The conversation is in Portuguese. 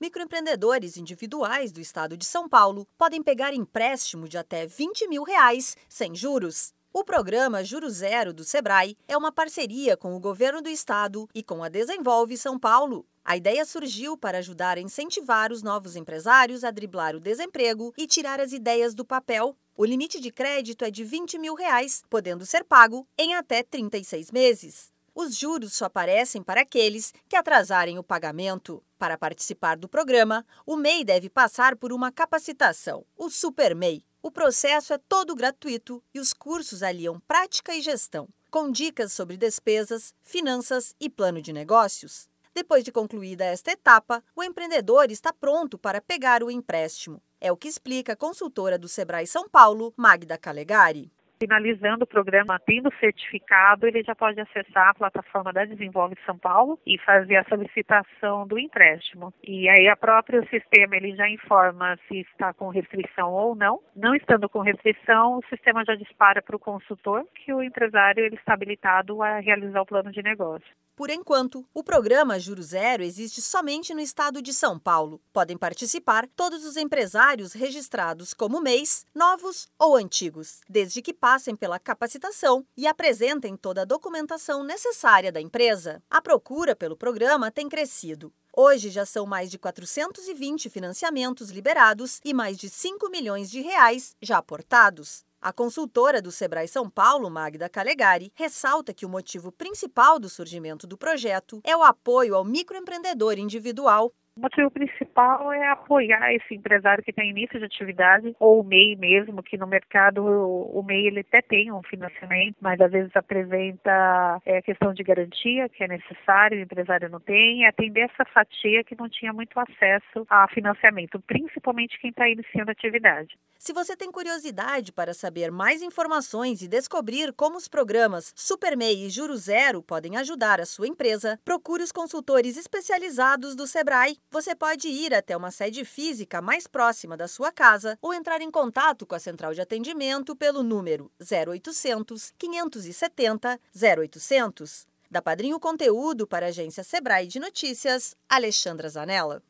Microempreendedores individuais do estado de São Paulo podem pegar empréstimo de até 20 mil reais sem juros. O programa Juro Zero do Sebrae é uma parceria com o governo do estado e com a Desenvolve São Paulo. A ideia surgiu para ajudar a incentivar os novos empresários a driblar o desemprego e tirar as ideias do papel. O limite de crédito é de 20 mil reais, podendo ser pago em até 36 meses. Os juros só aparecem para aqueles que atrasarem o pagamento. Para participar do programa, o MEI deve passar por uma capacitação, o Super MEI. O processo é todo gratuito e os cursos aliam prática e gestão, com dicas sobre despesas, finanças e plano de negócios. Depois de concluída esta etapa, o empreendedor está pronto para pegar o empréstimo. É o que explica a consultora do Sebrae São Paulo, Magda Calegari. Finalizando o programa, tendo certificado, ele já pode acessar a plataforma da Desenvolve São Paulo e fazer a solicitação do empréstimo. E aí a próprio sistema ele já informa se está com restrição ou não. Não estando com restrição, o sistema já dispara para o consultor que o empresário ele está habilitado a realizar o plano de negócio. Por enquanto, o programa Juro Zero existe somente no estado de São Paulo. Podem participar todos os empresários registrados como MEIs, novos ou antigos, desde que passem pela capacitação e apresentem toda a documentação necessária da empresa. A procura pelo programa tem crescido. Hoje já são mais de 420 financiamentos liberados e mais de 5 milhões de reais já aportados. A consultora do Sebrae São Paulo, Magda Calegari, ressalta que o motivo principal do surgimento do projeto é o apoio ao microempreendedor individual o motivo principal é apoiar esse empresário que tem início de atividade, ou o MEI mesmo, que no mercado o MEI ele até tem um financiamento, mas às vezes apresenta é, questão de garantia que é necessário, o empresário não tem, e atender essa fatia que não tinha muito acesso a financiamento, principalmente quem está iniciando atividade. Se você tem curiosidade para saber mais informações e descobrir como os programas SuperMEI e Juro Zero podem ajudar a sua empresa, procure os consultores especializados do Sebrae. Você pode ir até uma sede física mais próxima da sua casa ou entrar em contato com a central de atendimento pelo número 0800 570 0800. Da Padrinho Conteúdo para a agência Sebrae de Notícias, Alexandra Zanella.